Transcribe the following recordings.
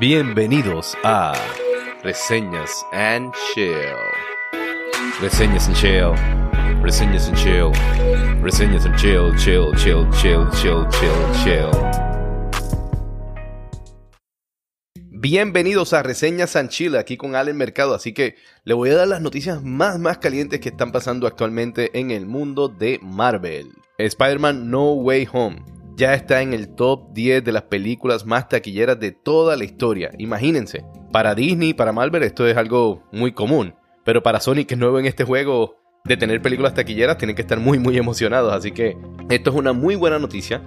Bienvenidos a Reseñas and Chill. Reseñas and Chill. Reseñas and Chill. Reseñas and Chill, chill, chill, chill, chill, chill, chill. Bienvenidos a Reseñas and Chill, aquí con Allen Mercado, así que le voy a dar las noticias más más calientes que están pasando actualmente en el mundo de Marvel. Spider-Man No Way Home ya está en el top 10 de las películas más taquilleras de toda la historia. Imagínense, para Disney, para Marvel esto es algo muy común, pero para Sony que es nuevo en este juego de tener películas taquilleras tienen que estar muy muy emocionados, así que esto es una muy buena noticia,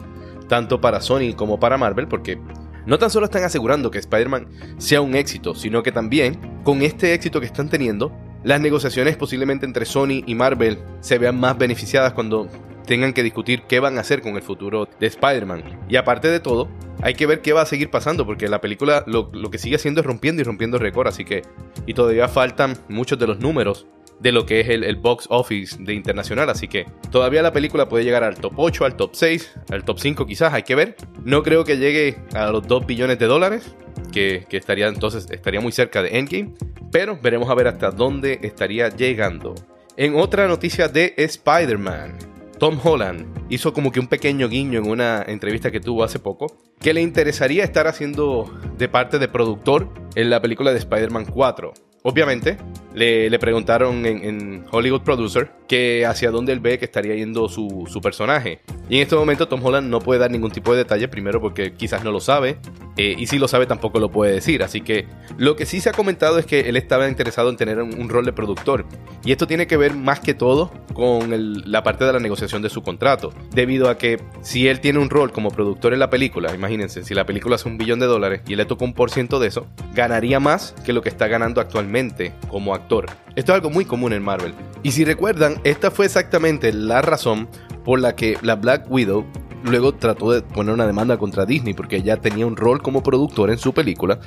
tanto para Sony como para Marvel, porque no tan solo están asegurando que Spider-Man sea un éxito, sino que también con este éxito que están teniendo, las negociaciones posiblemente entre Sony y Marvel se vean más beneficiadas cuando tengan que discutir qué van a hacer con el futuro de Spider-Man. Y aparte de todo, hay que ver qué va a seguir pasando, porque la película lo, que sigue haciendo es rompiendo y rompiendo récord, así que... Y todavía faltan muchos de los números de lo que es el, el, box office de internacional, así que todavía la película puede llegar al top 8, al top 6, al top 5 quizás, hay que ver. No creo que llegue a los 2 billones de dólares, que, que estaría entonces estaría muy cerca de Endgame, pero veremos a ver hasta dónde estaría llegando. En otra noticia de Spider-Man, Tom Holland hizo como que un pequeño guiño en una entrevista que tuvo hace poco, que le interesaría estar haciendo de parte de productor en la película de Spider-Man 4. Obviamente, le, preguntaron en, Hollywood Producer que hacia dónde él ve que estaría yendo su, su, personaje. Y en este momento Tom Holland no puede dar ningún tipo de detalle, primero porque quizás no lo sabe, eh, y si lo sabe tampoco lo puede decir. Así que lo que sí se ha comentado es que él estaba interesado en tener un, rol de productor. Y esto tiene que ver más que todo con la parte de la negociación de su contrato. Debido a que si él tiene un rol como productor en la película, imagínense, si la película es un billón de dólares y él le toca un por ciento de eso, ganaría más que lo que está ganando actualmente como actor. Esto es algo muy común en Marvel. Y si recuerdan, esta fue exactamente la razón por la que la Black Widow luego trató de poner una demanda contra Disney porque ella tenía un rol como productor en su película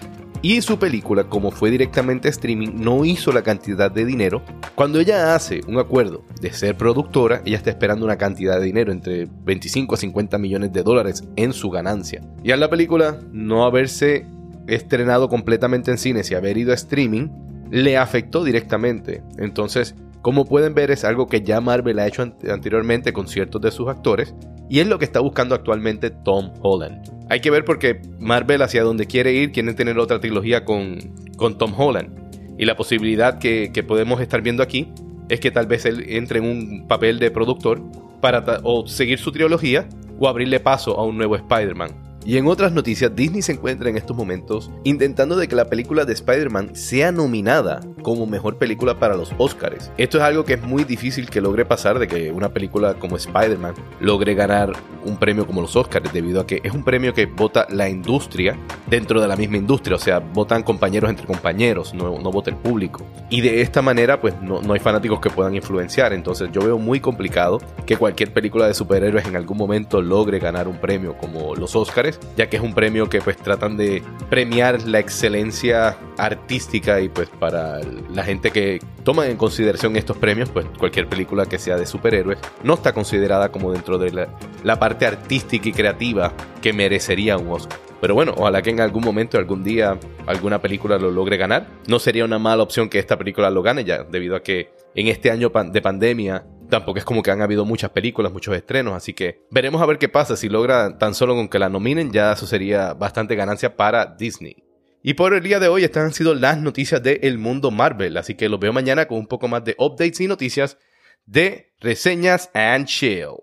y su película, como fue directamente streaming, no hizo la cantidad de dinero. Cuando ella hace un acuerdo de ser productora, ella está esperando una cantidad de dinero entre 25 a 50 millones de dólares en su ganancia. Y a la película no haberse estrenado completamente en cines y haber ido a streaming, le afectó directamente. Entonces, como pueden ver, es algo que ya Marvel ha hecho anteriormente con ciertos de sus actores y es lo que está buscando actualmente Tom Holland. Hay que ver porque Marvel hacia donde quiere ir, quiere tener otra trilogía con, con Tom Holland. Y la posibilidad que, podemos estar viendo aquí es que tal vez él entre en un papel de productor para o seguir su trilogía o abrirle paso a un nuevo Spider-Man. Y en otras noticias, Disney se encuentra en estos momentos intentando de que la película de Spider-Man sea nominada como mejor película para los Oscars. Esto es algo que es muy difícil que logre pasar de que una película como Spider-Man logre ganar un premio como los Oscars, debido a que es un premio que vota la industria dentro de la misma industria, o sea, votan compañeros entre compañeros, no, no vota el público. Y de esta manera, pues no, no hay fanáticos que puedan influenciar, entonces yo veo muy complicado que cualquier película de superhéroes en algún momento logre ganar un premio como los Oscars ya que es un premio que pues tratan de premiar la excelencia artística y pues para la gente que toma en consideración estos premios, pues cualquier película que sea de superhéroes no está considerada como dentro de la, la parte artística y creativa que merecería un Oscar. Pero bueno, ojalá que en algún momento, algún día, alguna película lo logre ganar. No sería una mala opción que esta película lo gane ya, debido a que en este año de pandemia tampoco es como que han habido muchas películas, muchos estrenos, así que veremos a ver qué pasa. Si logra tan solo con que la nominen, ya eso sería bastante ganancia para Disney. Y por el día de hoy estas han sido las noticias del mundo Marvel, así que los veo mañana con un poco más de updates y noticias de reseñas and chill.